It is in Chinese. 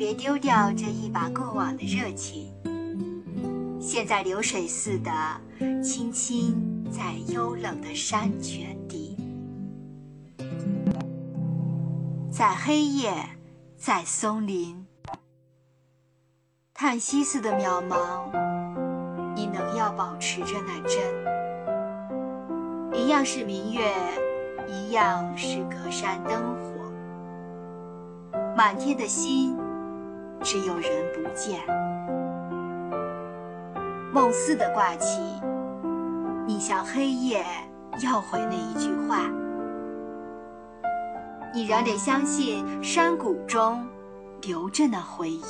别丢掉这一把过往的热情。现在流水似的，轻轻在幽冷的山泉底，在黑夜，在松林，叹息似的渺茫，你能要保持着那真，一样是明月，一样是隔山灯火，满天的星，只有人不见。梦似的挂起，你向黑夜要回那一句话。你仍得相信山谷中留着那回音。